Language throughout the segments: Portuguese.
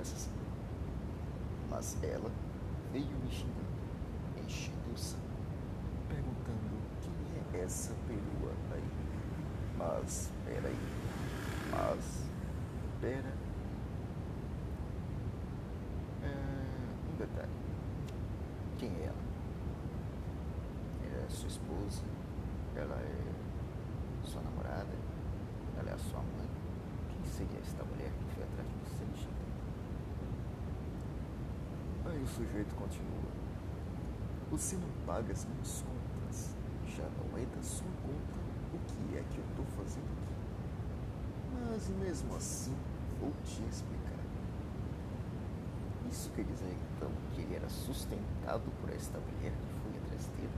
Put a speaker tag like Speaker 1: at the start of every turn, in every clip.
Speaker 1: conversa assim. Mas ela veio me xingando, enchendo o saco, perguntando quem é essa perua aí. Mas, peraí. Mas, pera. É, um detalhe. Quem é ela? Ela é sua esposa? Ela é sua namorada? Ela é a sua mãe? Quem seria esta mulher que foi atrás de você? O sujeito continua. Você não paga as minhas contas. Já não é da sua conta o que é que eu estou fazendo aqui. Mas mesmo assim, vou te explicar. Isso quer dizer então que ele era sustentado por esta mulher que foi atrás dele?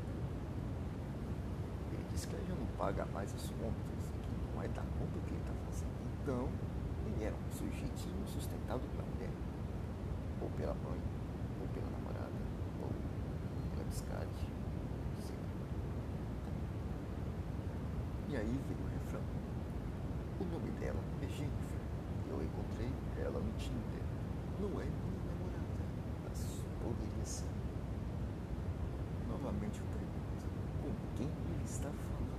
Speaker 1: Ele diz que ela já não paga mais as contas, que não vai dar conta que ele está fazendo. Então, ele era um sujeitinho sustentado pela mulher, ou pela mãe, ou pela namorada, ou E aí veio o refrão. O nome dela é Jennifer. Eu encontrei ela no Tinder. Não é minha namorada, mas poderia ser. Novamente eu pergunto, com quem ele está falando?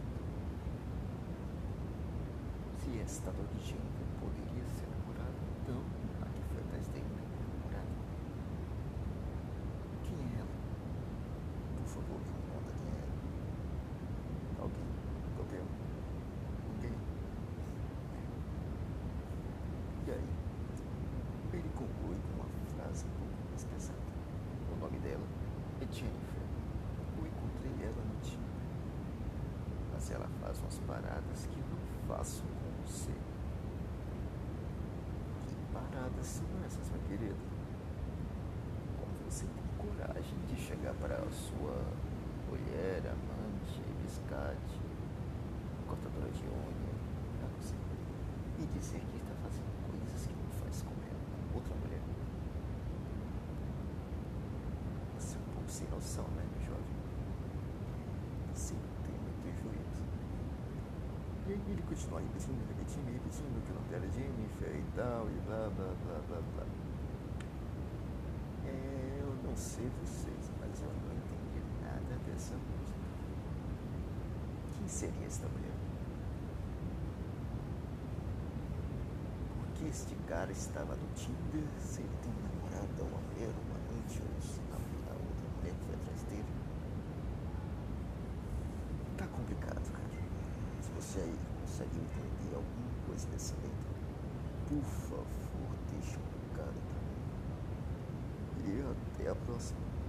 Speaker 1: Se esta tal de Jennifer poderia ser namorada, então a que foi atrás dele é namorada. Quem é ela? Por favor, me conta quem é ela. Alguém? Qualquer um? Ninguém? E aí? Ele conclui com uma frase um pouco mais pesada. O nome dela é Jennifer. Eu encontrei ela no Tinder. Mas ela faz umas paradas que não faço com você. Que paradas são essas, minha querida? Como você tem coragem de chegar para a sua mulher, amante, biscate, cortadora de unha, não sei, e dizer que está fazendo coisas que não faz com ela, com outra mulher? Você é um pouco sem noção, né, meu jovem? Você não tem muito juízo. E ele continua repetindo, repetindo, repetindo que o nome dela é Jennifer e tal, e blá, blá, blá, blá, blá. É, eu não sei vocês, mas eu não entendi nada dessa música. Quem seria esta mulher? Por que este cara estava no Tinder se ele tem namorada, uma mulher, uma amante, ou se não, a outra mulher que foi atrás dele? Tá complicado, cara. Se você aí consegue entender alguma coisa dessa letra, por favor, deixa um recado pra mim. E até a próxima.